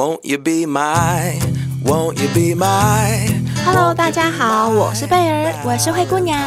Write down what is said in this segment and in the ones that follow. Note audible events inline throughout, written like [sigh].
Won't you be my, won't you be my? Hello，大家好，我是贝儿，我是灰姑娘，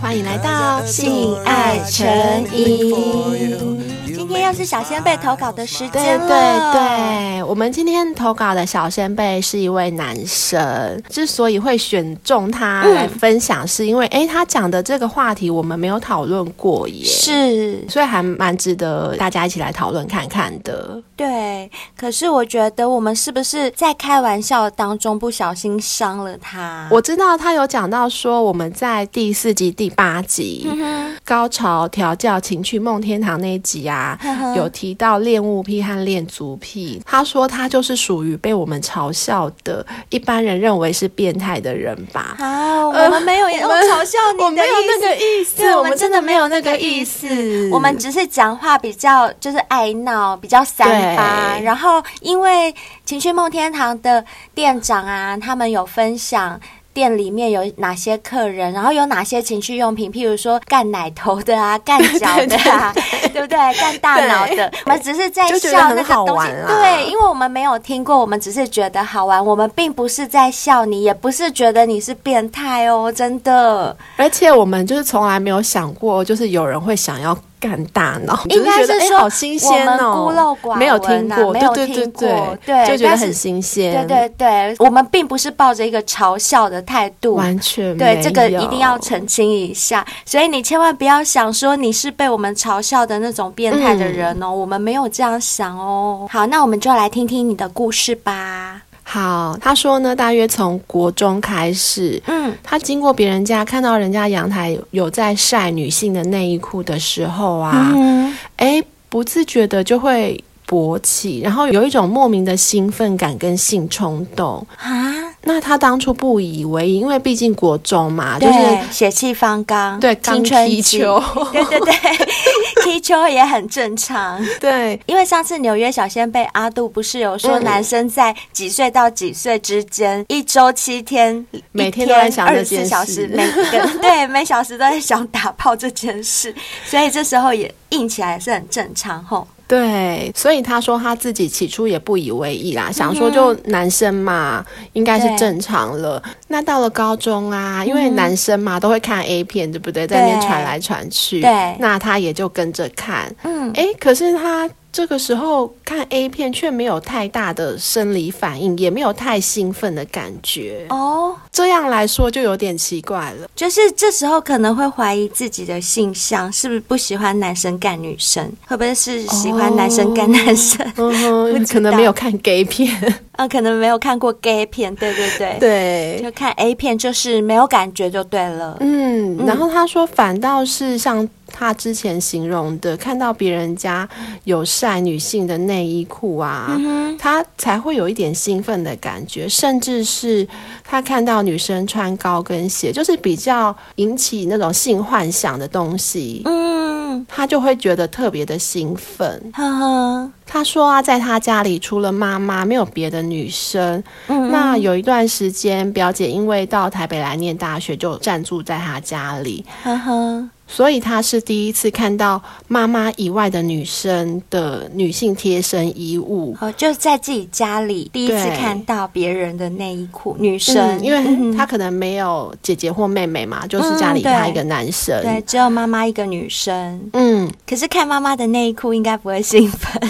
欢迎来到性爱成瘾。今天又是小仙贝投稿的时间了。对对对，我们今天投稿的小仙贝是一位男生。之所以会选中他来分享，是因为哎、嗯，他讲的这个话题我们没有讨论过耶，是，所以还蛮值得大家一起来讨论看看的。对，可是我觉得我们是不是在开玩笑当中不小心伤了他？我知道他有讲到说，我们在第四集第八集、嗯、高潮调教情趣梦天堂那一集啊。有提到恋物癖和恋足癖，他说他就是属于被我们嘲笑的，一般人认为是变态的人吧？啊，我们没有要嘲笑你的意思，我没有那个意思，我们真的没有那个意思，我们只是讲话比较就是爱闹，比较三八。然后因为情趣梦天堂的店长啊，他们有分享。店里面有哪些客人，然后有哪些情趣用品，譬如说干奶头的啊，干脚的啊，[laughs] [laughs] 对不对？干大脑的，我们只是在笑那个东西，对，因为我们没有听过，我们只是觉得好玩，我们并不是在笑你，也不是觉得你是变态哦，真的。而且我们就是从来没有想过，就是有人会想要。干大脑，应该是说、欸、好新鲜哦，孤陋寡闻，没有听过，没有听过，对，对，对，对，就觉得很新鲜。对对对，我们并不是抱着一个嘲笑的态度，完全没有。对，这个一定要澄清一下。所以你千万不要想说你是被我们嘲笑的那种变态的人哦、嗯，我们没有这样想哦。好，那我们就来听听你的故事吧。好，他说呢，大约从国中开始，嗯，他经过别人家看到人家阳台有在晒女性的内衣裤的时候啊，嗯，哎，不自觉的就会勃起，然后有一种莫名的兴奋感跟性冲动。啊。那他当初不以为意，因为毕竟国中嘛，就是血气方刚，对，青春期，对对 [laughs] 对，[laughs] 踢球也很正常。对，因为上次纽约小仙贝阿杜不是有说，男生在几岁到几岁之间，嗯、一周七天，每天都在想事，二十四小时，每个 [laughs] 对每小时都在想打炮这件事，所以这时候也硬起来是很正常吼。对，所以他说他自己起初也不以为意啦，嗯、想说就男生嘛，应该是正常了。那到了高中啊，因为男生嘛、嗯、都会看 A 片，对不对？在那边传来传去，对，那他也就跟着看。嗯，哎，可是他。这个时候看 A 片却没有太大的生理反应，也没有太兴奋的感觉哦。这样来说就有点奇怪了，就是这时候可能会怀疑自己的性向，是不是不喜欢男生干女生？会不会是喜欢男生干男生？哦嗯、[laughs] 可能没有看 gay 片，啊，可能没有看过 gay 片，对对对，对，就看 A 片就是没有感觉就对了。嗯，然后他说反倒是像。他之前形容的，看到别人家有晒女性的内衣裤啊、嗯，他才会有一点兴奋的感觉，甚至是他看到女生穿高跟鞋，就是比较引起那种性幻想的东西，嗯，他就会觉得特别的兴奋。呵呵，他说啊，在他家里除了妈妈，没有别的女生。嗯，那有一段时间，表姐因为到台北来念大学，就暂住在他家里。呵呵。所以他是第一次看到妈妈以外的女生的女性贴身衣物，哦，就是在自己家里第一次看到别人的内衣裤，女生、嗯，因为他 [laughs] 可能没有姐姐或妹妹嘛，嗯、就是家里他一个男生，对，对，只有妈妈一个女生，嗯，可是看妈妈的内衣裤应该不会兴奋，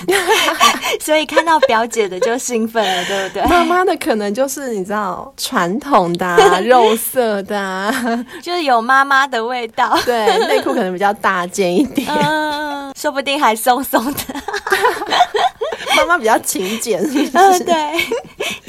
[laughs] 所以看到表姐的就兴奋了，对不对？妈妈的可能就是你知道传统的、啊、[laughs] 肉色的、啊，就是有妈妈的味道，对。内裤可能比较大件一点，嗯，说不定还松松的。[laughs] 妈妈比较勤俭，是不是？嗯，对，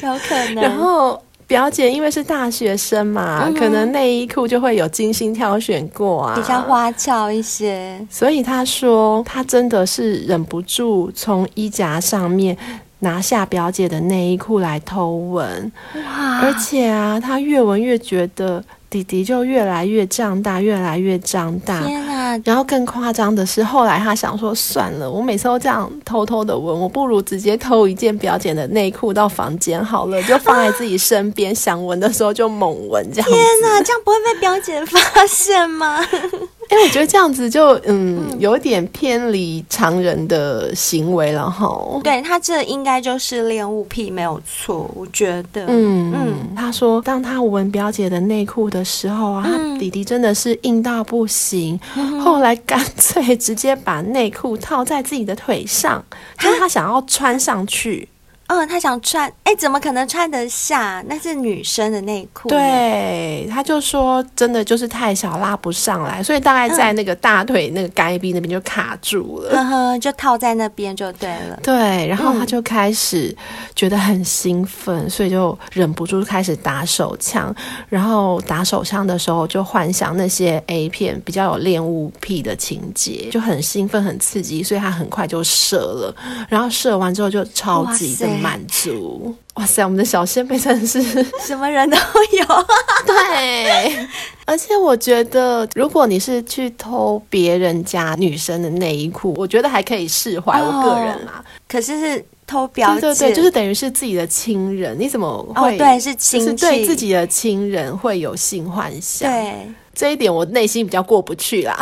有可能。然后表姐因为是大学生嘛，嗯、可能内衣裤就会有精心挑选过啊，比较花俏一些。所以她说，她真的是忍不住从衣夹上面拿下表姐的内衣裤来偷闻。哇！而且啊，她越闻越觉得。弟弟就越来越胀大，越来越胀大。天啊！然后更夸张的是，后来他想说，算了，我每次都这样偷偷的闻，我不如直接偷一件表姐的内裤到房间好了，[laughs] 就放在自己身边，啊、想闻的时候就猛闻。这样。天哪，这样不会被表姐发现吗？[laughs] 哎、欸，我觉得这样子就嗯，嗯有点偏离常人的行为了哈。对，他这应该就是恋物癖没有错，我觉得。嗯嗯，他说当他闻表姐的内裤的时候啊，嗯、他弟弟真的是硬到不行，嗯、后来干脆直接把内裤套在自己的腿上，就是他想要穿上去。嗯，他想穿，哎、欸，怎么可能穿得下？那是女生的内裤。对，他就说真的就是太小，拉不上来，所以大概在那个大腿那个该边那边就卡住了，呵呵，就套在那边就对了。对，然后他就开始觉得很兴奋，嗯、所以就忍不住开始打手枪。然后打手枪的时候，就幻想那些 A 片比较有恋物癖的情节，就很兴奋、很刺激，所以他很快就射了。然后射完之后就超级的。满足，哇塞！我们的小仙贝真的是 [laughs] 什么人都有，[laughs] 对。而且我觉得，如果你是去偷别人家女生的内衣裤，我觉得还可以释怀。我个人啦，可是是偷表，对对对，就是等于是自己的亲人，你怎么会？哦、对，是亲是，对自己的亲人会有性幻想？对，这一点我内心比较过不去啦。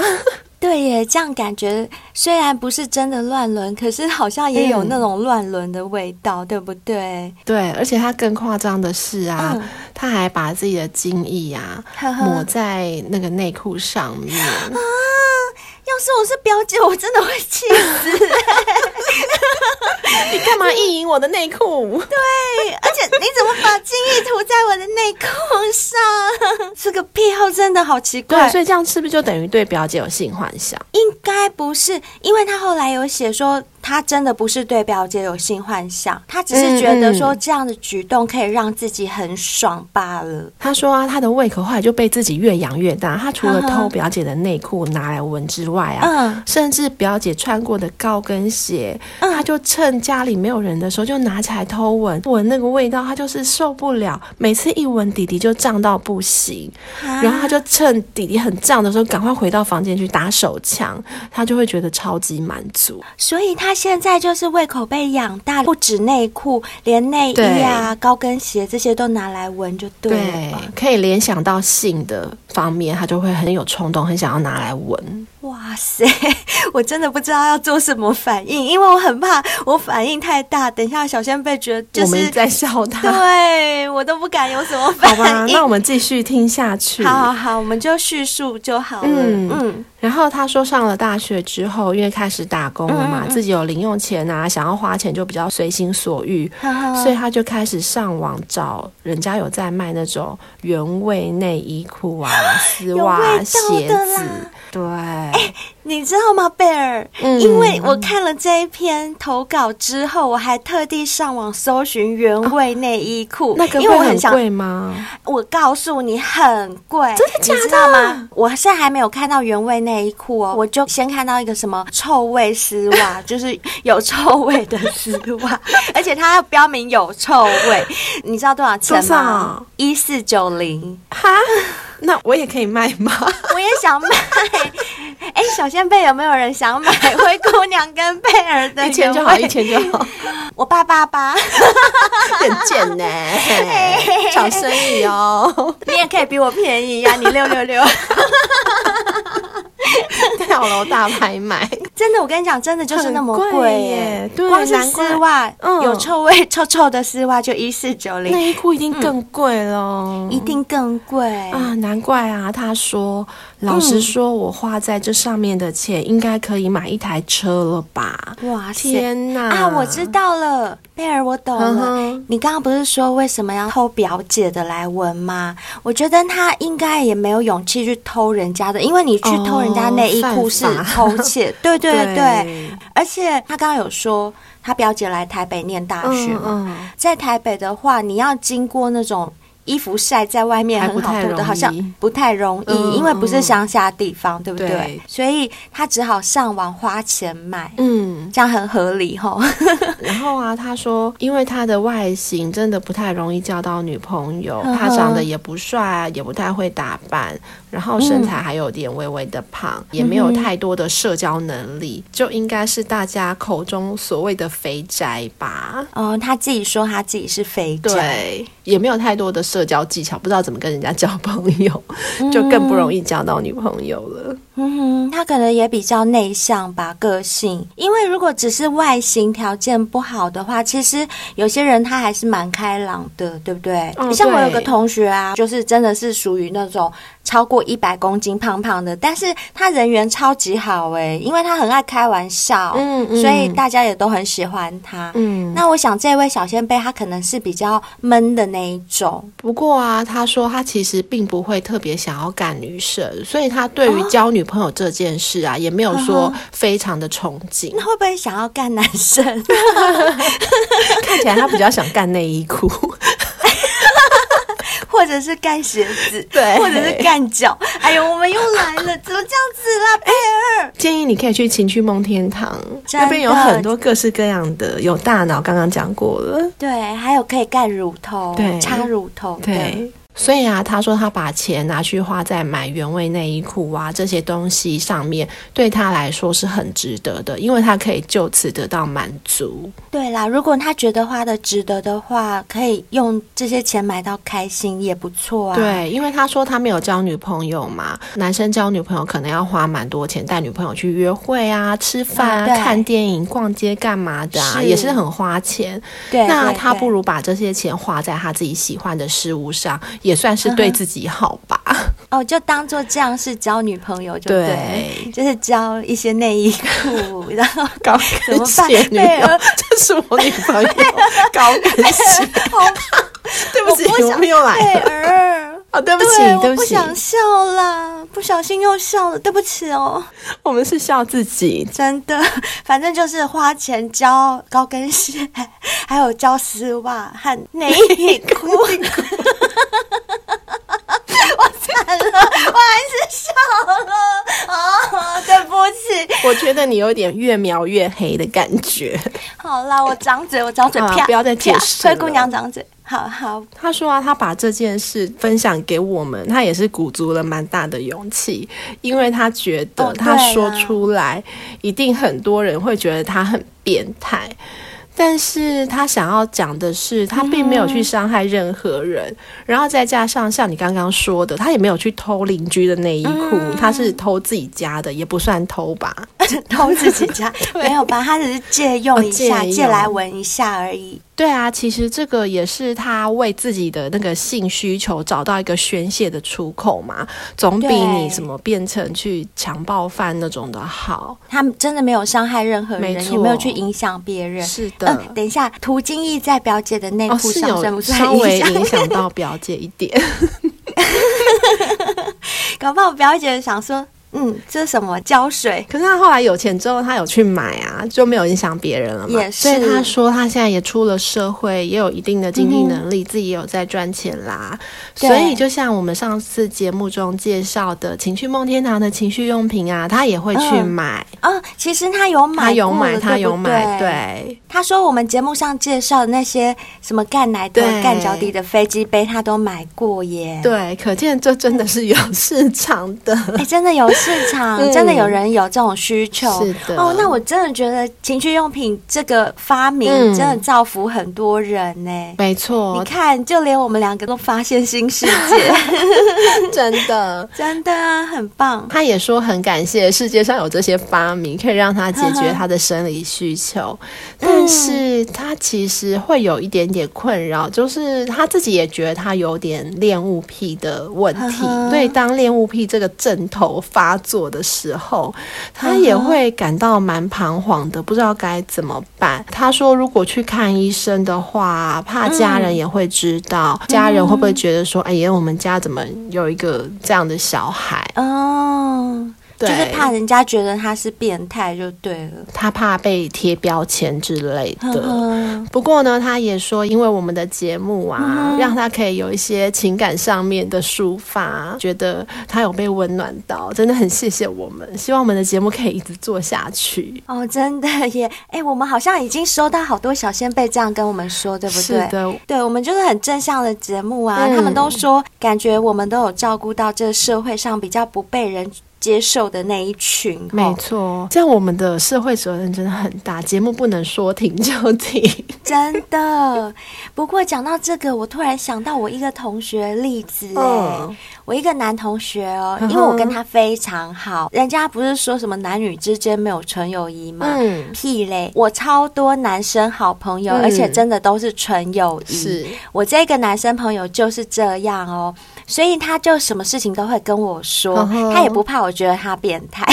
对耶，这样感觉虽然不是真的乱伦，可是好像也有那种乱伦的味道，嗯、对不对？对，而且他更夸张的是啊，嗯、他还把自己的精液啊抹在那个内裤上面。啊要是我是表姐，我真的会气死！[laughs] 你干嘛意淫我的内裤？对，而且你怎么把精液涂在我的内裤上？这个癖好真的好奇怪。对，所以这样是不是就等于对表姐有性幻想？应该不是，因为他后来有写说。他真的不是对表姐有性幻想，他只是觉得说这样的举动可以让自己很爽罢了。他说啊，他的胃口后来就被自己越养越大。他除了偷表姐的内裤拿来闻之外啊，嗯，甚至表姐穿过的高跟鞋，他就趁家里没有人的时候就拿起来偷闻，闻那个味道，他就是受不了。每次一闻弟弟就胀到不行，然后他就趁弟弟很胀的时候赶快回到房间去打手枪，他就会觉得超级满足。所以他。他现在就是胃口被养大，不止内裤，连内衣啊、高跟鞋这些都拿来闻，就对了。对，可以联想到性的方面，他就会很有冲动，很想要拿来闻。哇塞，[laughs] 我真的不知道要做什么反应，因为我很怕我反应太大，等一下小仙贝觉得就是我们在笑他，对我都不敢有什么反应。好吧，那我们继续听下去。好好好，我们就叙述就好了。嗯嗯。然后他说，上了大学之后，因为开始打工了嘛，嗯、自己有零用钱啊，想要花钱就比较随心所欲，所以他就开始上网找人家有在卖那种原味内衣裤啊、丝袜、啊、鞋子。对，哎，你知道吗，贝尔？嗯，因为我看了这一篇投稿之后，我还特地上网搜寻原味内衣裤，那个会很贵吗？我告诉你，很贵，真的假的？你知道吗？我现在还没有看到原味内衣裤哦，我就先看到一个什么臭味丝袜，[laughs] 就是有臭味的丝袜，[laughs] 而且它要标明有臭味，你知道多少钱吗？一四九零，哈。那我也可以卖吗？[laughs] 我也想卖。哎、欸，小仙贝有没有人想买灰姑娘跟贝尔的？一千就好，一千就好。[laughs] 我八八八，很贱呢，[laughs] 抢生意哦。你也可以比我便宜呀、啊，你六六六。[laughs] 跳楼大拍卖，真的，我跟你讲，真的就是那么贵耶！对，光是丝袜，嗯，有臭味、[laughs] 臭臭的丝袜就一四九零，内衣裤一定更贵了，一定更贵。啊！难怪啊，他说，老实说，我花在这上面的钱，应该可以买一台车了吧？哇，天哪！啊，我知道了，贝尔，我懂了。你刚刚不是说为什么要偷表姐的来闻吗？我觉得他应该也没有勇气去偷人家的，因为你去偷人家内衣裤是偷窃，[laughs] 对对对，对。而且他刚刚有说，他表姐来台北念大学嘛，在台北的话，你要经过那种。衣服晒在外面很好脱的，好像不太容易，嗯、因为不是乡下地方，嗯、对不对？对，所以他只好上网花钱买。嗯，这样很合理吼。[laughs] 然后啊，他说，因为他的外形真的不太容易交到女朋友，他长得也不帅，也不太会打扮，然后身材还有点微微的胖，嗯、也没有太多的社交能力，就应该是大家口中所谓的肥宅吧。哦，他自己说他自己是肥宅，对，也没有太多的社交技巧，不知道怎么跟人家交朋友，就更不容易交到女朋友了。嗯哼，他可能也比较内向吧，个性。因为如果只是外形条件不好的话，其实有些人他还是蛮开朗的，对不对？嗯，像我有个同学啊，就是真的是属于那种。超过一百公斤，胖胖的，但是他人缘超级好哎，因为他很爱开玩笑，嗯，嗯，所以大家也都很喜欢他。嗯，那我想这位小仙贝他可能是比较闷的那一种。不过啊，他说他其实并不会特别想要干女生，所以他对于交女朋友这件事啊，哦、也没有说非常的憧憬。那会不会想要干男生？[laughs] 看起来他比较想干内衣裤。或者是干鞋子，[laughs] 对，或者是干脚。哎呦，我们又来了，怎么这样子啦，贝尔？建议你可以去情趣梦天堂，那边有很多各式各样的，有大脑，刚刚讲过了。对，还有可以干乳头，对，插乳头，对。所以啊，他说他把钱拿去花在买原味内衣裤啊这些东西上面，对他来说是很值得的，因为他可以就此得到满足。对啦，如果他觉得花的值得的话，可以用这些钱买到开心也不错啊。对，因为他说他没有交女朋友嘛，男生交女朋友可能要花蛮多钱，带女朋友去约会啊、吃饭啊、啊看电影、逛街干嘛的啊，是也是很花钱。对，那他不如把这些钱花在他自己喜欢的事物上。也算是对自己好吧。哦，就当做这样是交女朋友就对，对。就是交一些内衣裤，[laughs] 然后高跟鞋女友，这是我女朋友高跟鞋。[laughs] [laughs] 对不起，我，我们又来哦，对不起，对，不起，我不想笑了，不小心又笑了，对不起哦。[laughs] 我们是笑自己，真的，[laughs] 反正就是花钱交高跟鞋，[laughs] 还有交丝袜和内衣裤。我惨了，我还是笑了起，我觉得你有点越描越黑的感觉。好啦，我张嘴，我张嘴，啪！不要再解释。灰姑娘张嘴，好好。他说啊，他把这件事分享给我们，他也是鼓足了蛮大的勇气，因为他觉得他说出来，一定很多人会觉得他很变态。但是他想要讲的是，他并没有去伤害任何人，嗯、然后再加上像你刚刚说的，他也没有去偷邻居的内衣裤，嗯、他是偷自己家的，也不算偷吧？[laughs] 偷自己家 [laughs] 没有吧？他只是借用一下，哦、借，借来闻一下而已。对啊，其实这个也是他为自己的那个性需求找到一个宣泄的出口嘛，总比你什么变成去强暴犯那种的好。他真的没有伤害任何人，没，也没有去影响别人。是的。嗯，等一下，涂金义在表姐的内裤上，稍微影响到表姐一点。[laughs] 搞不好表姐想说。嗯，这是什么胶水？可是他后来有钱之后，他有去买啊，就没有影响别人了嘛。也是。所以他说他现在也出了社会，也有一定的经济能力，嗯、自己也有在赚钱啦。所以就像我们上次节目中介绍的情趣梦天堂的情绪用品啊，他也会去买。嗯、哦，其实他有买，他有买，他有买。对，他说我们节目上介绍的那些什么干奶的、干脚底的飞机杯，他都买过耶。对，可见这真的是有市场的。哎，真的有。市场真的有人有这种需求，嗯、是的哦。那我真的觉得情趣用品这个发明真的造福很多人呢。没错，你看，就连我们两个都发现新世界，[laughs] 真的真的很棒。他也说很感谢世界上有这些发明，可以让他解决他的生理需求。但是他其实会有一点点困扰，就是他自己也觉得他有点恋物癖的问题。对，当恋物癖这个症头发。发作的时候，他也会感到蛮彷徨的，不知道该怎么办。他说，如果去看医生的话，怕家人也会知道，嗯、家人会不会觉得说，哎呀，我们家怎么有一个这样的小孩？哦。就是怕人家觉得他是变态就对了，他怕被贴标签之类的。嗯、不过呢，他也说，因为我们的节目啊，嗯、让他可以有一些情感上面的抒发，觉得他有被温暖到，真的很谢谢我们。希望我们的节目可以一直做下去。哦，真的耶！哎，我们好像已经收到好多小仙贝这样跟我们说，对不对？是的，对，我们就是很正向的节目啊。嗯、他们都说，感觉我们都有照顾到这个社会上比较不被人接受的那一群，没错，这样我们的社会责任真的很大，节目不能说停就停，[laughs] 真的。不过讲到这个，我突然想到我一个同学例子，哎、嗯，我一个男同学哦，因为我跟他非常好，人家不是说什么男女之间没有纯友谊吗？嗯，屁嘞，我超多男生好朋友，嗯、而且真的都是纯友谊。是。我这个男生朋友就是这样哦，所以他就什么事情都会跟我说，嗯、他也不怕。我觉得他变态，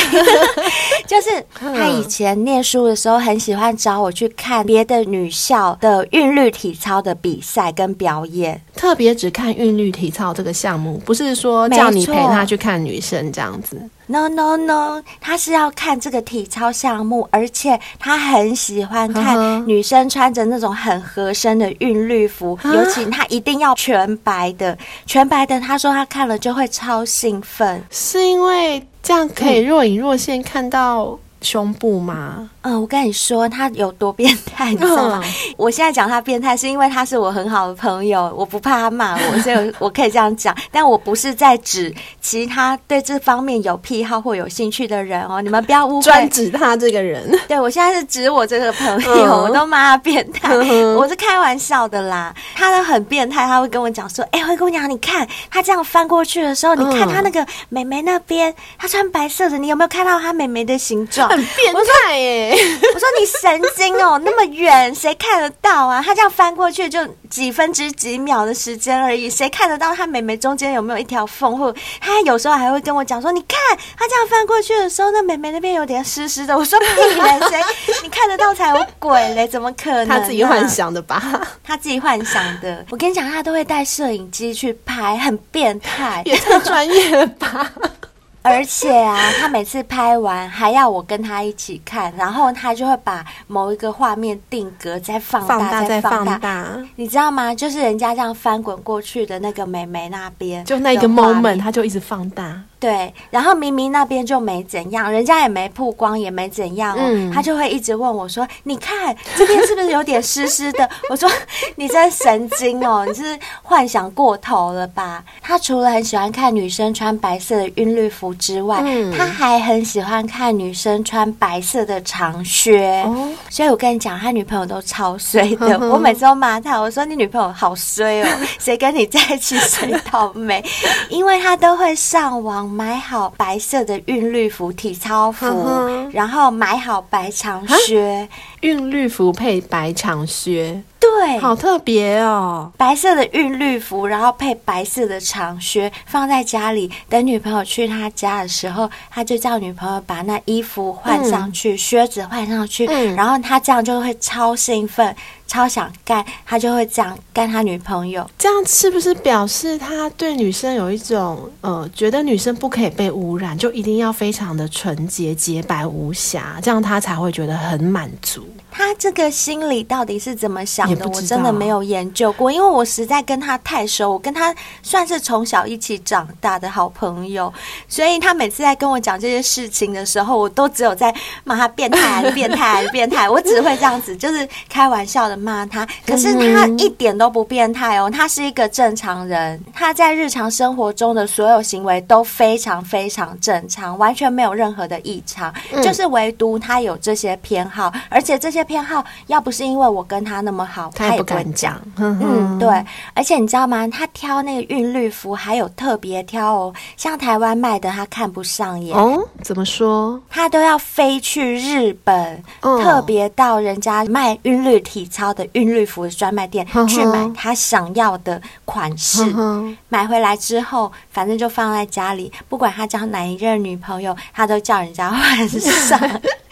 [laughs] 就是他以前念书的时候很喜欢找我去看别的女校的韵律体操的比赛跟表演，特别只看韵律体操这个项目，不是说叫你陪他去看女生这样子。No no no，他是要看这个体操项目，而且他很喜欢看女生穿着那种很合身的韵律服，尤其他一定要全白的，全白的。他说他看了就会超兴奋，是因为这样可以若隐若现看到胸部吗？嗯，我跟你说他有多变态，你知道吗？嗯、我现在讲他变态，是因为他是我很好的朋友，我不怕他骂我，[laughs] 所以我可以这样讲。但我不是在指其他对这方面有癖好或有兴趣的人哦，你们不要误会。专指他这个人。对，我现在是指我这个朋友，嗯、我都骂他变态，嗯、我是开玩笑的啦。他都很变态，他会跟我讲说：“哎、欸，灰姑娘，你看他这样翻过去的时候，你看他那个美眉那边，他穿白色的，你有没有看到他美眉的形状？很变态耶！” [laughs] 我说你神经哦，那么远谁看得到啊？他这样翻过去就几分之几秒的时间而已，谁看得到他美眉中间有没有一条缝？或他有时候还会跟我讲说：“你看他这样翻过去的时候，那美眉那边有点湿湿的。”我说：“屁嘞，谁你看得到才有鬼嘞？怎么可能、啊？”他自己幻想的吧？他自己幻想的。我跟你讲，他都会带摄影机去拍，很变态，也太专业了吧？[laughs] 而且啊，他每次拍完还要我跟他一起看，然后他就会把某一个画面定格，再放大，放大再放大。你知道吗？就是人家这样翻滚过去的那个美眉那边，就那个 moment，他就一直放大。对，然后明明那边就没怎样，人家也没曝光，也没怎样哦，嗯、他就会一直问我说：“你看这边是不是有点湿湿的？” [laughs] 我说：“你真神经哦，你是幻想过头了吧？”他除了很喜欢看女生穿白色的韵律服之外，嗯、他还很喜欢看女生穿白色的长靴。哦、所以我跟你讲，他女朋友都超衰的。呵呵，我每次都骂他，我说：“你女朋友好衰哦，[laughs] 谁跟你在一起谁倒霉。”因为他都会上网。买好白色的韵律服、体操服，然后买好白长靴，韵律服配白长靴。对，好特别哦！白色的韵律服，然后配白色的长靴，放在家里。等女朋友去他家的时候，他就叫女朋友把那衣服换上去，嗯、靴子换上去，嗯、然后他这样就会超兴奋，超想干，他就会这样干他女朋友。这样是不是表示他对女生有一种呃，觉得女生不可以被污染，就一定要非常的纯洁、洁白无瑕，这样他才会觉得很满足？他这个心里到底是怎么想的？我真的没有研究过，因为我实在跟他太熟，我跟他算是从小一起长大的好朋友，所以他每次在跟我讲这些事情的时候，我都只有在骂他变态、变态、变态，我只会这样子，就是开玩笑的骂他。可是他一点都不变态哦，他是一个正常人，他在日常生活中的所有行为都非常非常正常，完全没有任何的异常，就是唯独他有这些偏好，而且这些。偏好要不是因为我跟他那么好，他也不敢讲。嗯，对。而且你知道吗？他挑那个韵律服还有特别挑哦，像台湾卖的他看不上眼。哦，怎么说？他都要飞去日本，哦、特别到人家卖韵律体操的韵律服专卖店去买他想要的款式。买回来之后，反正就放在家里，不管他交哪一任女朋友，他都叫人家换上。[laughs]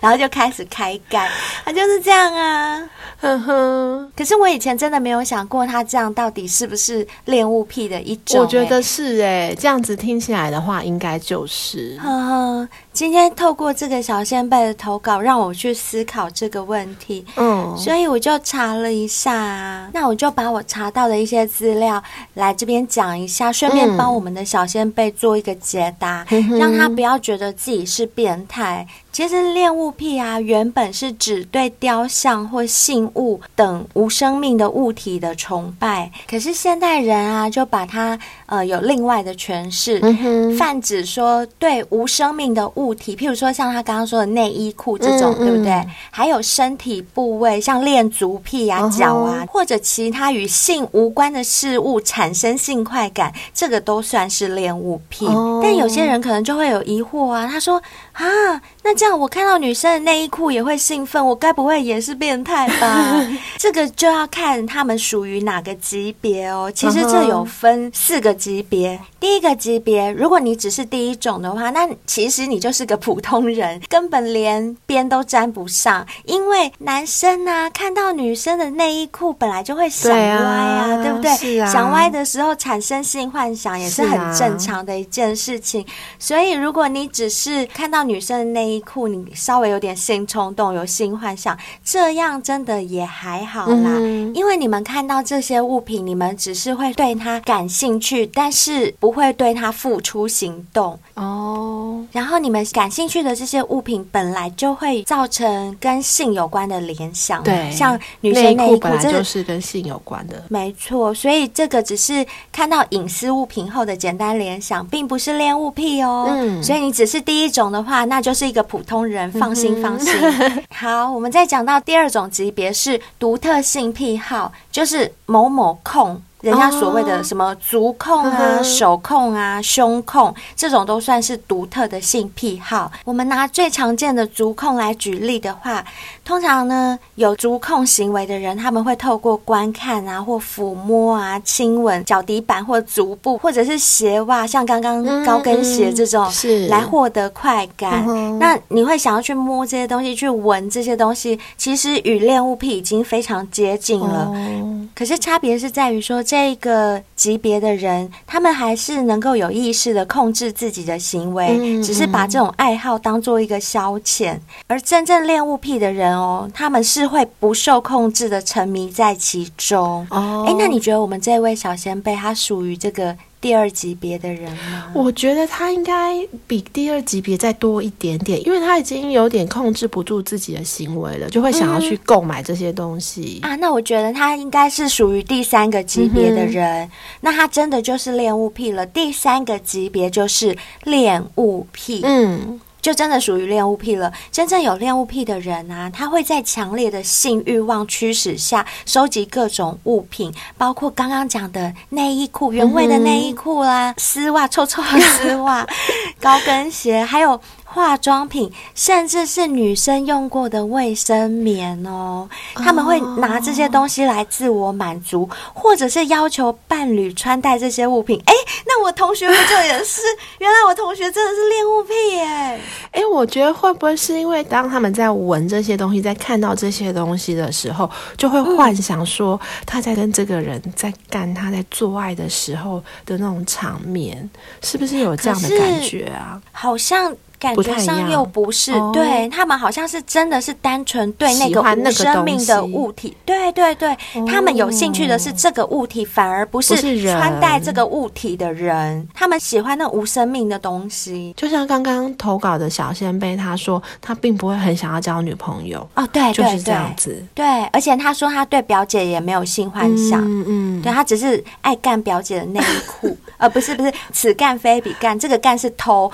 然后就开始开干，他就是这样啊。哼哼。可是我以前真的没有想过，他这样到底是不是恋物癖的一种、欸？我觉得是哎、欸，这样子听起来的话，应该就是。呵呵。今天透过这个小仙贝的投稿，让我去思考这个问题。嗯，所以我就查了一下啊，那我就把我查到的一些资料来这边讲一下，顺便帮我们的小仙贝做一个解答，嗯、让他不要觉得自己是变态。其实恋物癖啊，原本是指对雕像或信物等无生命的物体的崇拜。可是现代人啊，就把它呃有另外的诠释，嗯、泛指说对无生命的物体，譬如说像他刚刚说的内衣裤这种，嗯、对不对？还有身体部位，像恋足癖啊、脚啊，或者其他与性无关的事物产生性快感，这个都算是恋物癖。哦、但有些人可能就会有疑惑啊，他说啊，那。这样我看到女生的内衣裤也会兴奋，我该不会也是变态吧？[laughs] 这个就要看他们属于哪个级别哦。其实这有分四个级别。第一个级别，如果你只是第一种的话，那其实你就是个普通人，根本连边都沾不上。因为男生呢、啊，看到女生的内衣裤本来就会想歪啊，对，啊对不对？是啊。想歪的时候产生性幻想也是很正常的一件事情。所以如果你只是看到女生的内衣裤，你稍微有点性冲动，有性幻想，这样真的也还好啦。嗯、因为你们看到这些物品，你们只是会对它感兴趣，但是不会对它付出行动哦。然后你们感兴趣的这些物品，本来就会造成跟性有关的联想。对，像女生内裤本来就是跟性有关的，没错。所以这个只是看到隐私物品后的简单联想，并不是恋物癖哦。嗯，所以你只是第一种的话，那就是一个普。普通人放心放心。[laughs] [laughs] 好，我们再讲到第二种级别是独特性癖好，就是某某控。人家所谓的什么足控啊、哦、手控啊、胸控，这种都算是独特的性癖好。我们拿最常见的足控来举例的话，通常呢，有足控行为的人，他们会透过观看啊，或抚摸啊、亲吻脚底板或足部，或者是鞋袜，像刚刚高跟鞋这种，是来获得快感。嗯、那你会想要去摸这些东西，去闻这些东西，其实与恋物癖已经非常接近了。哦、可是差别是在于说。这个级别的人，他们还是能够有意识的控制自己的行为，只是把这种爱好当做一个消遣。而真正恋物癖的人哦，他们是会不受控制的沉迷在其中。哦，哎，那你觉得我们这位小先辈，他属于这个？第二级别的人吗？我觉得他应该比第二级别再多一点点，因为他已经有点控制不住自己的行为了，就会想要去购买这些东西、嗯、啊。那我觉得他应该是属于第三个级别的人，嗯、那他真的就是恋物癖了。第三个级别就是恋物癖，嗯。就真的属于恋物癖了。真正有恋物癖的人啊，他会在强烈的性欲望驱使下，收集各种物品，包括刚刚讲的内衣裤、原味的内衣裤啦、丝袜、臭臭的丝袜、[laughs] 高跟鞋，还有。化妆品，甚至是女生用过的卫生棉哦，他们会拿这些东西来自我满足，或者是要求伴侣穿戴这些物品。哎，那我同学不就也是？[laughs] 原来我同学真的是恋物癖耶！哎，我觉得会不会是因为当他们在闻这些东西，在看到这些东西的时候，就会幻想说他在跟这个人在干他在做爱的时候的那种场面，是不是有这样的感觉啊？好像。感觉上又不是，不对他们好像是真的是单纯对那个无生命的物体，对对对，哦、他们有兴趣的是这个物体，反而不是穿戴这个物体的人，人他们喜欢那无生命的东西。就像刚刚投稿的小仙贝，他说他并不会很想要交女朋友哦，对，对，对，就是这样子，对，而且他说他对表姐也没有性幻想，嗯嗯，对他只是爱干表姐的内裤，[laughs] 呃，不是不是，此干非彼干，这个干是偷，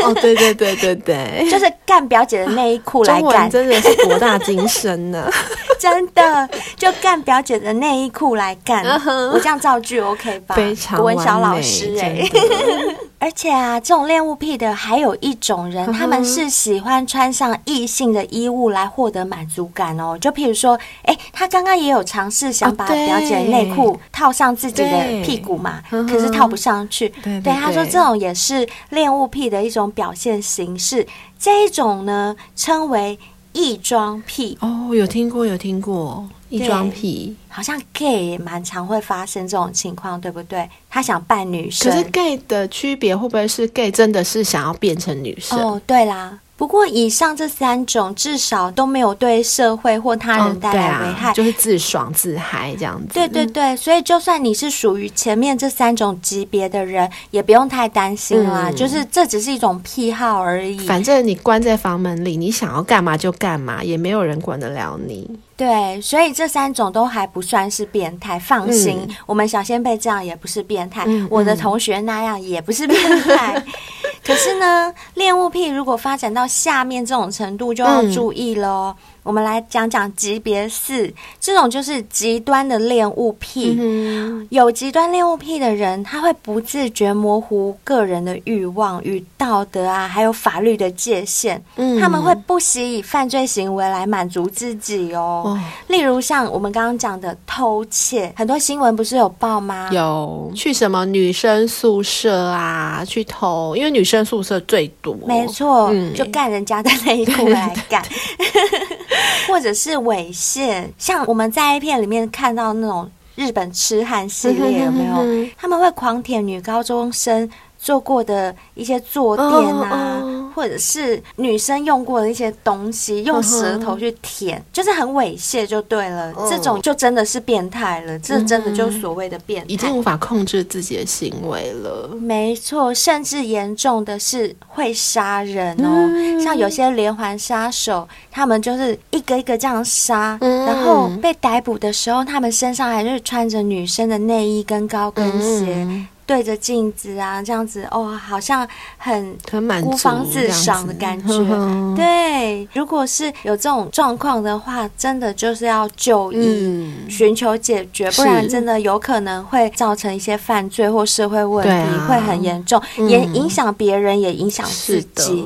哦，对对对。对对对，[laughs] 就是干表姐的内衣裤来干，真的是博大精深呢。[laughs] 真的，就干表姐的内衣裤来干。Uh. 我这样造句 OK 吧？非常国文小老师哎、欸。[laughs] 而且啊，这种恋物癖的还有一种人，uh. 他们是喜欢穿上异性的衣物来获得满足感哦。就譬如说，哎，他刚刚也有尝试想把表姐的内裤套上自己的屁股嘛，uh. 可是套不上去。对，他说这种也是恋物癖的一种表现形式。这一种呢，称为异装癖。哦，有听过，有听过异装癖，好像 gay 也蛮常会发生这种情况，对不对？他想扮女生，可是 gay 的区别会不会是 gay 真的是想要变成女生？哦，对啦。不过，以上这三种至少都没有对社会或他人带来危害，就是自爽自嗨这样子。对对对，所以就算你是属于前面这三种级别的人，也不用太担心啦。嗯、就是这只是一种癖好而已。反正你关在房门里，你想要干嘛就干嘛，也没有人管得了你。对，所以这三种都还不算是变态，放心，嗯、我们小仙贝这样也不是变态，嗯、我的同学那样也不是变态。[laughs] 可是呢，恋物癖如果发展到下面这种程度，就要注意喽。嗯我们来讲讲级别四，这种就是极端的恋物癖。嗯、有极端恋物癖的人，他会不自觉模糊个人的欲望与道德啊，还有法律的界限。嗯、他们会不惜以犯罪行为来满足自己哦。哦例如像我们刚刚讲的偷窃，很多新闻不是有报吗？有去什么女生宿舍啊，去偷，因为女生宿舍最多。没错，嗯、就干人家的内裤来干。[laughs] 或者是猥亵，像我们在 A 片里面看到那种日本痴汉系列，有没有？他们会狂舔女高中生做过的一些坐垫啊，oh, oh. 或者是女生用过的一些东西，用舌头去舔，uh. 就是很猥亵，就对了。Oh. 这种就真的是变态了，这真的就是所谓的变态，已经无法控制自己的行为了。没错，甚至严重的是会杀人哦。嗯、像有些连环杀手，他们就是一个一个这样杀，嗯、然后被逮捕的时候，他们身上还是穿着女生的内衣跟高跟鞋。嗯对着镜子啊，这样子哦，好像很孤芳自赏的感觉。[laughs] 对，如果是有这种状况的话，真的就是要就医，嗯、寻求解决，不然真的有可能会造成一些犯罪或社会问题，啊、会很严重，也影响别人，也影响自己。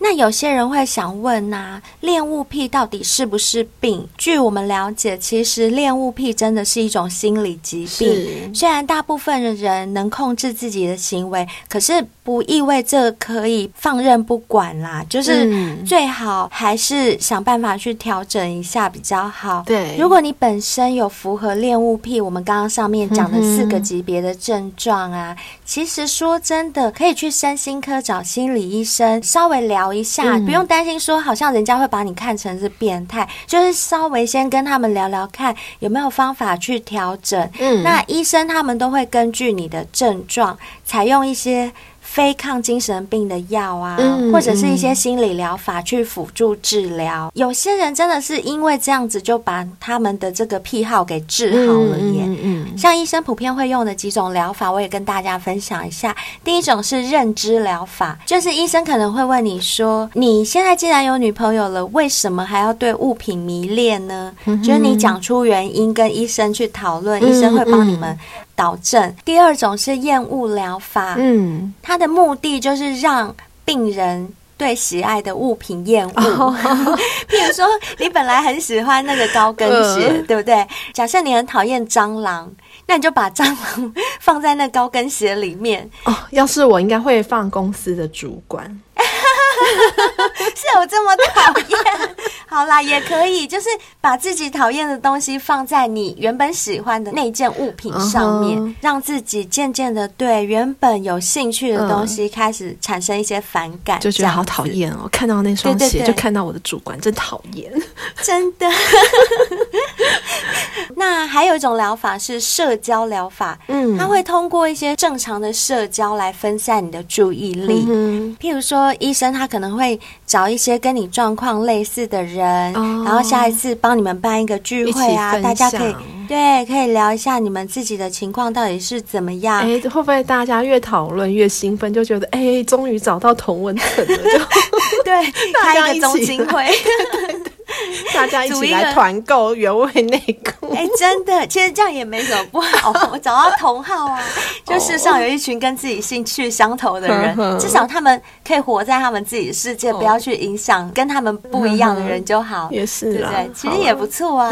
那有些人会想问呐，恋物癖到底是不是病？据我们了解，其实恋物癖真的是一种心理疾病。是虽然大部分的人能控制自己的行为，可是不意味着可以放任不管啦。就是最好还是想办法去调整一下比较好。对，如果你本身有符合恋物癖，我们刚刚上面讲的四个级别的症状啊，嗯、其实说真的，可以去身心科找心理医生稍微聊一下，嗯、不用担心说好像人家会把你看成是变态，就是稍微先跟他们聊聊看有没有方法去调整。嗯，那医生他们都会根据你的症状采用一些。非抗精神病的药啊，嗯、或者是一些心理疗法去辅助治疗。嗯、有些人真的是因为这样子就把他们的这个癖好给治好了耶。嗯嗯嗯、像医生普遍会用的几种疗法，我也跟大家分享一下。第一种是认知疗法，就是医生可能会问你说：“你现在既然有女朋友了，为什么还要对物品迷恋呢？”嗯、就是你讲出原因，跟医生去讨论，嗯、医生会帮你们。导正。第二种是厌恶疗法，嗯，它的目的就是让病人对喜爱的物品厌恶。哦、[laughs] 譬如说，你本来很喜欢那个高跟鞋，呃、对不对？假设你很讨厌蟑螂，那你就把蟑螂放在那高跟鞋里面。哦，要是我，应该会放公司的主管。[laughs] 是有这么讨厌？好啦，也可以，就是把自己讨厌的东西放在你原本喜欢的那件物品上面，uh huh. 让自己渐渐的对原本有兴趣的东西开始产生一些反感，就觉得好讨厌哦！看到那双鞋，就看到我的主管，真讨厌，真的。[laughs] 那还有一种疗法是社交疗法，嗯，它会通过一些正常的社交来分散你的注意力，嗯、譬如说医生他可能会找一些跟你状况类似的人，哦、然后下一次帮你们办一个聚会啊，大家可以对，可以聊一下你们自己的情况到底是怎么样？哎，会不会大家越讨论越兴奋，就觉得哎，终于找到同文层了，就 [laughs] 对，[laughs] 开一个中心会。[laughs] [laughs] 大家一起来团购原味内裤。哎，真的，其实这样也没什么不好。[laughs] 我找到同好啊，就世上有一群跟自己兴趣相投的人，至少他们可以活在他们自己的世界，不要去影响跟他们不一样的人就好。也是，对不对？其实也不错啊。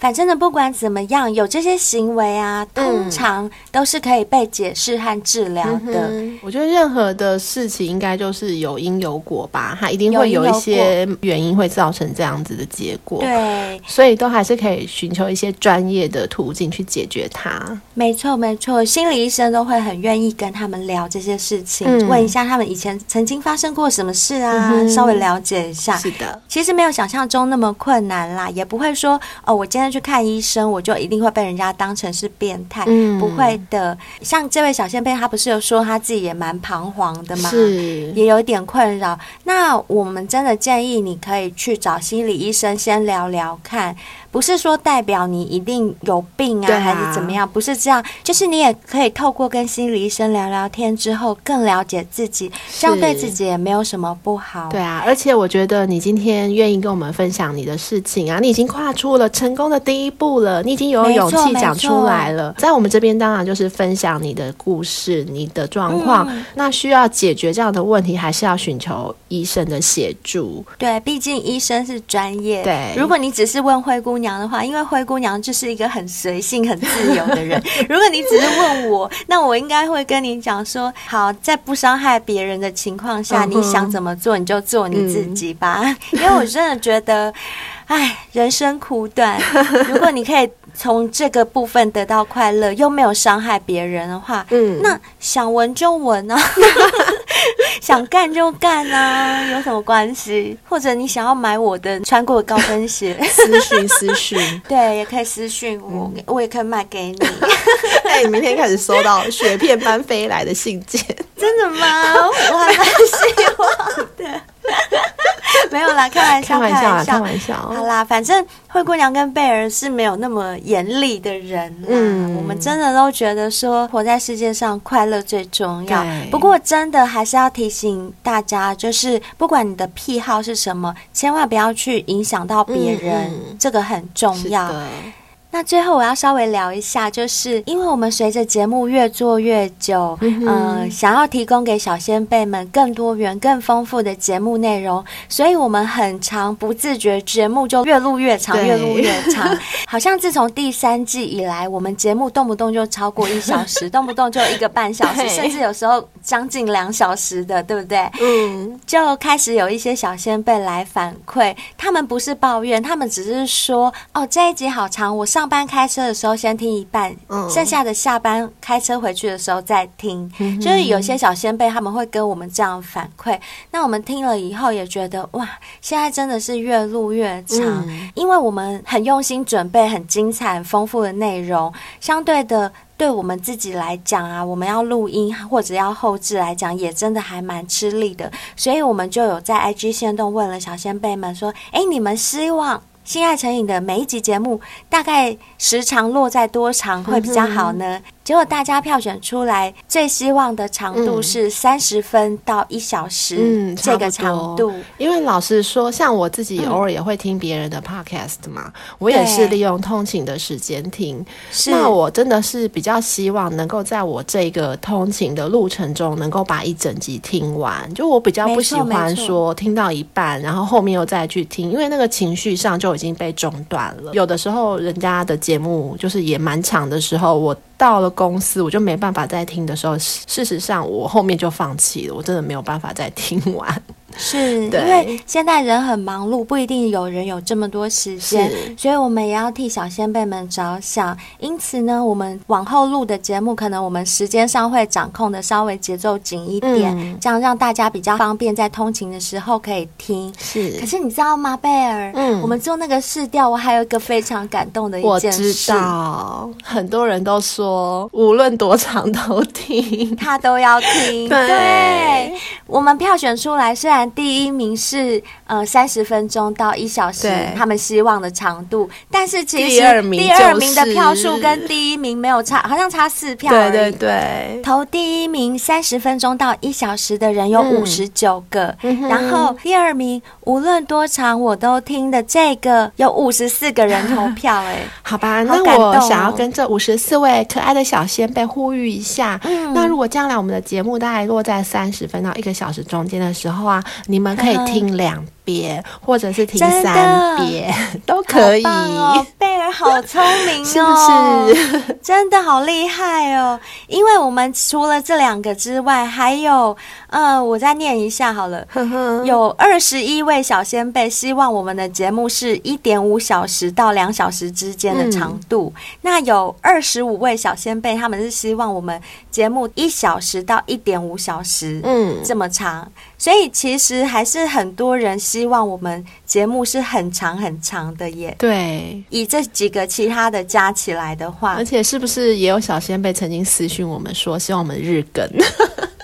反正呢，不管怎么样，有这些行为啊，通常都是可以被解释和治疗的。嗯、我觉得任何的事情应该就是有因有果吧，它一定会有一些原因会造成这样子的结果。对，所以都还是可以寻求一些专业的途径去解决它。没错，没错，心理医生都会很愿意跟他们聊这些事情，嗯、问一下他们以前曾经发生过什么事啊，嗯、稍微了解一下。是的，其实没有想象中那么困难啦，也不会说哦，我今天去看医生，我就一定会被人家当成是变态。嗯，不会的。像这位小仙贝，他不是有说他自己也蛮彷徨的吗？是，也有一点困扰。那我们真的建议你可以去找心理医生先聊聊看。不是说代表你一定有病啊，啊还是怎么样？不是这样，就是你也可以透过跟心理医生聊聊天之后，更了解自己，这样对自己也没有什么不好。对啊，而且我觉得你今天愿意跟我们分享你的事情啊，你已经跨出了成功的第一步了，你已经有勇气讲出来了。在我们这边当然就是分享你的故事、你的状况。嗯、那需要解决这样的问题，还是要寻求医生的协助。对，毕竟医生是专业。对，如果你只是问灰姑娘的话，因为灰姑娘就是一个很随性、很自由的人。[laughs] 如果你只是问我，那我应该会跟你讲说：好，在不伤害别人的情况下，你想怎么做你就做你自己吧。嗯、[laughs] 因为我真的觉得，哎，人生苦短，[laughs] 如果你可以。从这个部分得到快乐，又没有伤害别人的话，嗯，那想闻就闻啊，[laughs] 想干就干啊，有什么关系？或者你想要买我的穿过的高跟鞋，私讯私讯，[laughs] 对，也可以私讯我，嗯、我也可以卖给你。[laughs] 哎，你明天开始收到雪片般飞来的信件，真的吗？我还蛮希望的。[laughs] 没有啦，开玩笑，开玩笑，开玩笑。好啦，反正灰姑娘跟贝儿是没有那么严厉的人啦。嗯，我们真的都觉得说，活在世界上快乐最重要。不过，真的还是要提醒大家，就是不管你的癖好是什么，千万不要去影响到别人，嗯、这个很重要。那最后我要稍微聊一下，就是因为我们随着节目越做越久，嗯、呃，想要提供给小先辈们更多元、更丰富的节目内容，所以我们很长不自觉节目就越录越长，越录越长。[laughs] 好像自从第三季以来，我们节目动不动就超过一小时，动不动就一个半小时，甚至有时候将近两小时的，对不对？嗯，就开始有一些小先辈来反馈，他们不是抱怨，他们只是说：“哦，这一集好长，我上。”上班开车的时候先听一半，剩下的下班开车回去的时候再听。嗯、就是有些小先辈他们会跟我们这样反馈，那我们听了以后也觉得哇，现在真的是越录越长，嗯、因为我们很用心准备很精彩、很丰富的内容。相对的，对我们自己来讲啊，我们要录音或者要后置来讲，也真的还蛮吃力的。所以我们就有在 IG 线动问了小先辈们说：“哎，你们希望？”性爱成瘾的每一集节目，大概时长落在多长会比较好呢？结果大家票选出来，最希望的长度是三十分到一小时，嗯，这个长度。因为老实说，像我自己偶尔也会听别人的 podcast 嘛，嗯、我也是利用通勤的时间听。是那我真的是比较希望能够在我这个通勤的路程中，能够把一整集听完。就我比较不喜欢说听到一半，然后后面又再去听，因为那个情绪上就已经被中断了。有的时候人家的节目就是也蛮长的时候，我。到了公司，我就没办法再听的时候，事实上我后面就放弃了，我真的没有办法再听完。是因为现在人很忙碌，不一定有人有这么多时间，所以我们也要替小先辈们着想。因此呢，我们往后录的节目，可能我们时间上会掌控的稍微节奏紧一点，嗯、这样让大家比较方便在通勤的时候可以听。是，可是你知道吗，贝尔？嗯，我们做那个试调，我还有一个非常感动的一件事，我知道很多人都说，无论多长都听，他都要听。[laughs] 对，对我们票选出来，虽然。第一名是呃三十分钟到一小时，他们希望的长度。但是其实第二名、第二名的票数跟第一名没有差，好像差四票而已。对对对，投第一名三十分钟到一小时的人有五十九个，嗯、然后第二名无论多长我都听的这个有五十四个人投票。哎，[laughs] 好吧，那我想要跟这五十四位可爱的小仙贝呼吁一下。嗯、那如果将来我们的节目大概落在三十分到一个小时中间的时候啊。你们可以听两遍，或者是听三遍，都 [laughs] 可以。贝儿儿好聪明哦，[laughs] 是不是？[laughs] 真的好厉害哦！因为我们除了这两个之外，还有，呃，我再念一下好了，有二十一位小仙贝希望我们的节目是一点五小时到两小时之间的长度，嗯、那有二十五位小仙贝，他们是希望我们节目一小时到一点五小时，嗯，这么长。所以其实还是很多人希望我们节目是很长很长的耶。对，以这几个其他的加起来的话，而且是不是也有小仙贝曾经私讯我们说，希望我们日更？[laughs]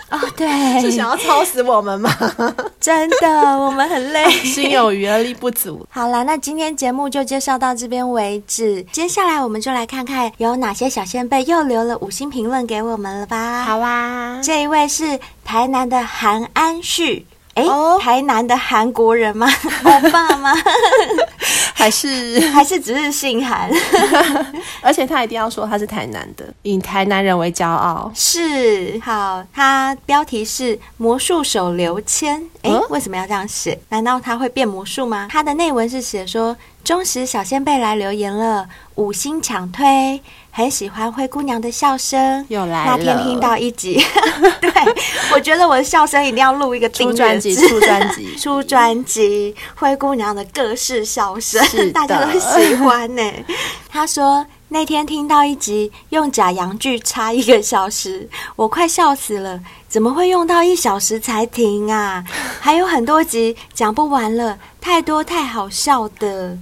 哦，对，[laughs] 是想要操死我们吗？[laughs] 真的，我们很累，心有余而力不足。好了，那今天节目就介绍到这边为止。接下来我们就来看看有哪些小仙贝又留了五星评论给我们了吧。好啊，这一位是。台南的韩安旭，哎、欸，oh? 台南的韩国人吗？[laughs] 欧巴吗？[laughs] 还是 [laughs] 还是只是姓韩？而且他一定要说他是台南的，以台南人为骄傲。是，好，他标题是魔术手刘谦，哎、欸，oh? 为什么要这样写？难道他会变魔术吗？他的内文是写说，忠实小仙贝来留言了，五星抢推。很喜欢灰姑娘的笑声，又来了。那天听到一集，[laughs] 对，我觉得我的笑声一定要录一个出专辑，出专辑，[laughs] 出专辑。灰姑娘的各式笑声，大家都喜欢呢。他说那天听到一集用假洋剧插一个小时，我快笑死了。怎么会用到一小时才停啊？[laughs] 还有很多集讲不完了，太多太好笑的。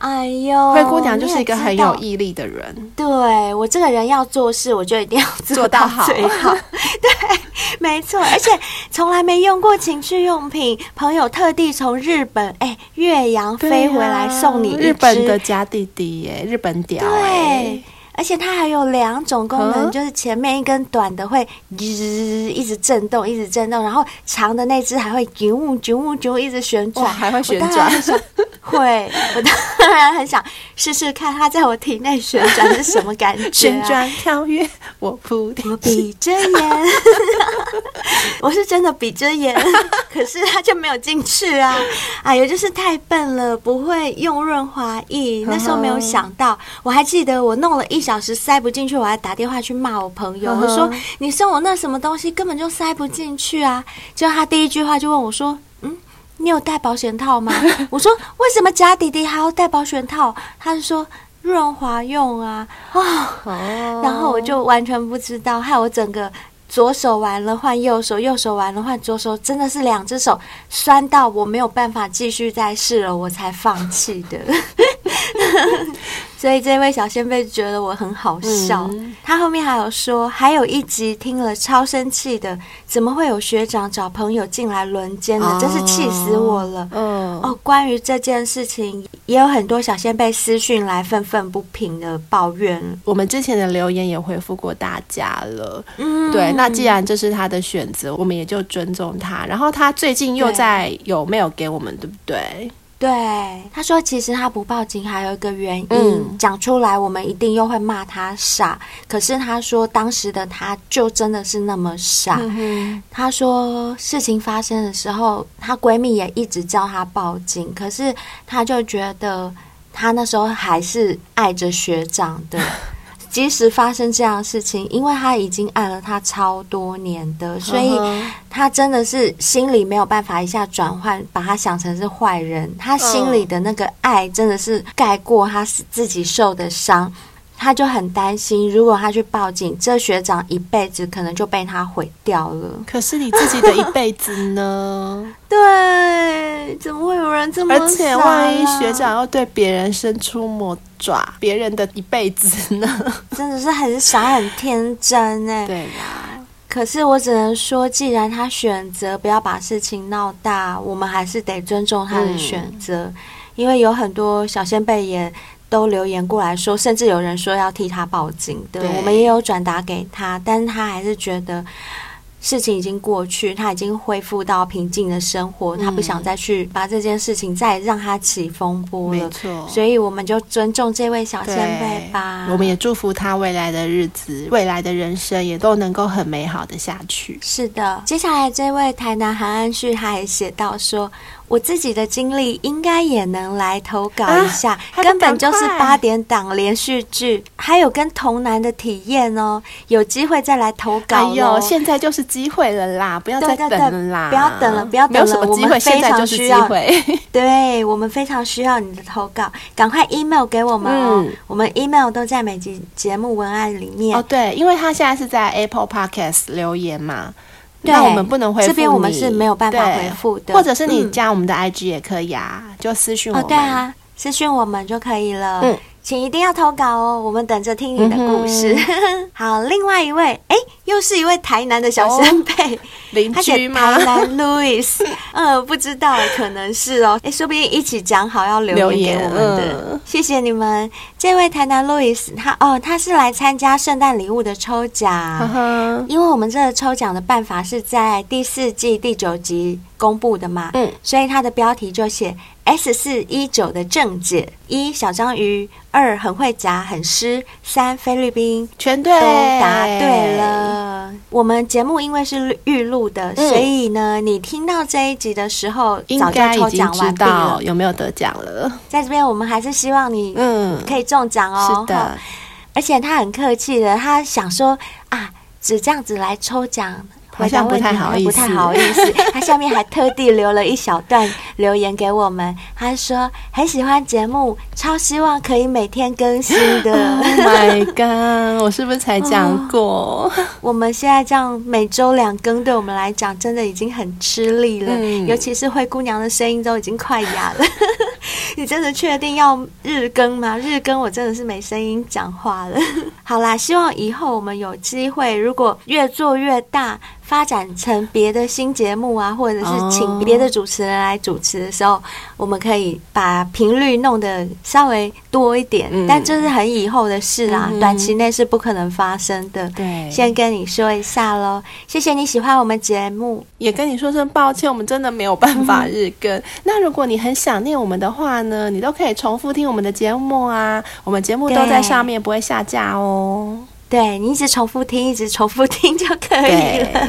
哎呦，灰姑娘就是一个很有毅力的人。对，我这个人要做事，我就一定要做到最好。好 [laughs] 对，没错，而且从来没用过情趣用品，朋友特地从日本哎岳阳飞回来送你、啊、日本的假弟弟耶，日本屌对。而且它还有两种功能，就是前面一根短的会一直震动，一直震动，然后长的那只还会啾啾啾一直旋转，还会旋转。会，我当然很想试试看它在我体内旋转是什么感觉、啊。旋转跳跃，我不我闭着眼，[laughs] 我是真的闭着眼，可是它就没有进去啊！哎呦，就是太笨了，不会用润滑液，那时候没有想到。我还记得我弄了一小时塞不进去，我还打电话去骂我朋友，我说你送我那什么东西根本就塞不进去啊！就他第一句话就问我说。嗯你有带保险套吗？[laughs] 我说，为什么假弟弟还要带保险套？他就说润滑用啊啊！哦、然后我就完全不知道，害我整个左手完了换右手，右手完了换左手，真的是两只手酸到我没有办法继续再试了，我才放弃的。[laughs] 所以这位小仙贝觉得我很好笑，嗯、他后面还有说，还有一集听了超生气的，怎么会有学长找朋友进来轮奸呢？真是气死我了！嗯、哦，关于这件事情，也有很多小仙贝私讯来愤愤不平的抱怨。我们之前的留言也回复过大家了，嗯，对。那既然这是他的选择，我们也就尊重他。然后他最近又在有没有给我们，对不对？对，他说其实他不报警还有一个原因，讲、嗯、出来我们一定又会骂他傻。可是他说当时的他就真的是那么傻。嗯、他说事情发生的时候，她闺蜜也一直叫她报警，可是她就觉得她那时候还是爱着学长的。[laughs] 即使发生这样的事情，因为他已经爱了他超多年的，所以他真的是心里没有办法一下转换，把他想成是坏人。他心里的那个爱真的是盖过他自己受的伤。他就很担心，如果他去报警，这学长一辈子可能就被他毁掉了。可是你自己的一辈子呢？[laughs] 对，怎么会有人这么？而且万一学长要对别人伸出魔爪，别人的一辈子呢？[laughs] 真的是很傻很天真哎。对呀。可是我只能说，既然他选择不要把事情闹大，我们还是得尊重他的选择，嗯、因为有很多小先辈也。都留言过来说，甚至有人说要替他报警的，对我们也有转达给他，但是他还是觉得事情已经过去，他已经恢复到平静的生活，嗯、他不想再去把这件事情再让他起风波了。没错，所以我们就尊重这位小前辈吧。我们也祝福他未来的日子、未来的人生也都能够很美好的下去。是的，接下来这位台南韩安旭他还写到说。我自己的经历应该也能来投稿一下，啊、根本就是八点档连续剧，还有跟童男的体验哦，有机会再来投稿。哎呦，现在就是机会了啦，不要再等了啦，对对对，不要等了，不要等了，没有什么机会，现在就是机会。[laughs] [laughs] 对，我们非常需要你的投稿，赶快 email 给我们哦，嗯、我们 email 都在每集节目文案里面哦。对，因为他现在是在 Apple Podcast 留言嘛。那我们不能回复，这边我们是没有办法回复的，或者是你加我们的 IG 也可以啊，嗯、就私讯我们。哦，对啊，私讯我们就可以了。嗯。请一定要投稿哦，我们等着听你的故事。嗯、[laughs] 好，另外一位，哎，又是一位台南的小先辈，[laughs] 邻、哦、居吗？台南 Louis，嗯，不知道，可能是哦。哎，说不定一起讲好要留言给我们的，嗯、谢谢你们。这位台南 Louis，他哦，他是来参加圣诞礼物的抽奖，呵呵因为我们这个抽奖的办法是在第四季第九集公布的嘛，嗯，所以他的标题就写。S 四一九的正解：一小章鱼，二很会夹很湿，三菲律宾，全对，都答对了。我们节目因为是预录的，嗯、所以呢，你听到这一集的时候，早就抽奖完毕了，有没有得奖了？在这边，我们还是希望你嗯可以中奖哦。是的，而且他很客气的，他想说啊，只这样子来抽奖。好像不太好意思，不太好意思。他下面还特地留了一小段留言给我们，他说很喜欢节目，超希望可以每天更新的。[laughs] Oh my god！我是不是才讲过？哦，我们现在这样每周两更，对我们来讲真的已经很吃力了。嗯、尤其是灰姑娘的声音都已经快哑了。[laughs] 你真的确定要日更吗？日更我真的是没声音讲话了。[laughs] 好啦，希望以后我们有机会，如果越做越大。发展成别的新节目啊，或者是请别的主持人来主持的时候，oh. 我们可以把频率弄得稍微多一点。嗯、但这是很以后的事啦，嗯、短期内是不可能发生的。对，先跟你说一下喽。谢谢你喜欢我们节目，也跟你说声抱歉，我们真的没有办法日更。嗯、[laughs] 那如果你很想念我们的话呢，你都可以重复听我们的节目啊，我们节目都在上面，不会下架哦。对，你一直重复听，一直重复听就可以了。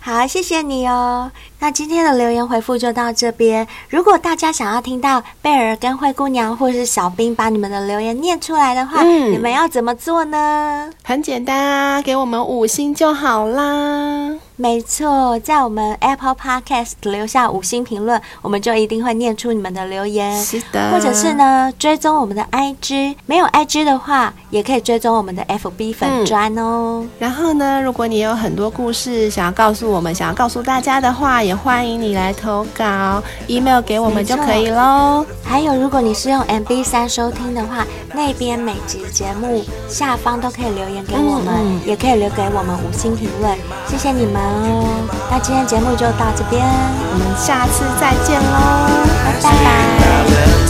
好，谢谢你哦。那今天的留言回复就到这边。如果大家想要听到贝尔跟灰姑娘或是小兵把你们的留言念出来的话，嗯、你们要怎么做呢？很简单啊，给我们五星就好啦。没错，在我们 Apple Podcast 留下五星评论，我们就一定会念出你们的留言。是的，或者是呢，追踪我们的 IG，没有 IG 的话，也可以追踪我们的 FB 粉砖哦、嗯。然后呢，如果你有很多故事想要告诉我们，想要告诉大家的话，也欢迎你来投稿，email 给我们就可以喽。还有，如果你是用 MB 三收听的话，那边每集节目下方都可以留言给我们，也可以留给我们五星评论，谢谢你们。哦，那今天节目就到这边，我们下次再见喽。拜拜。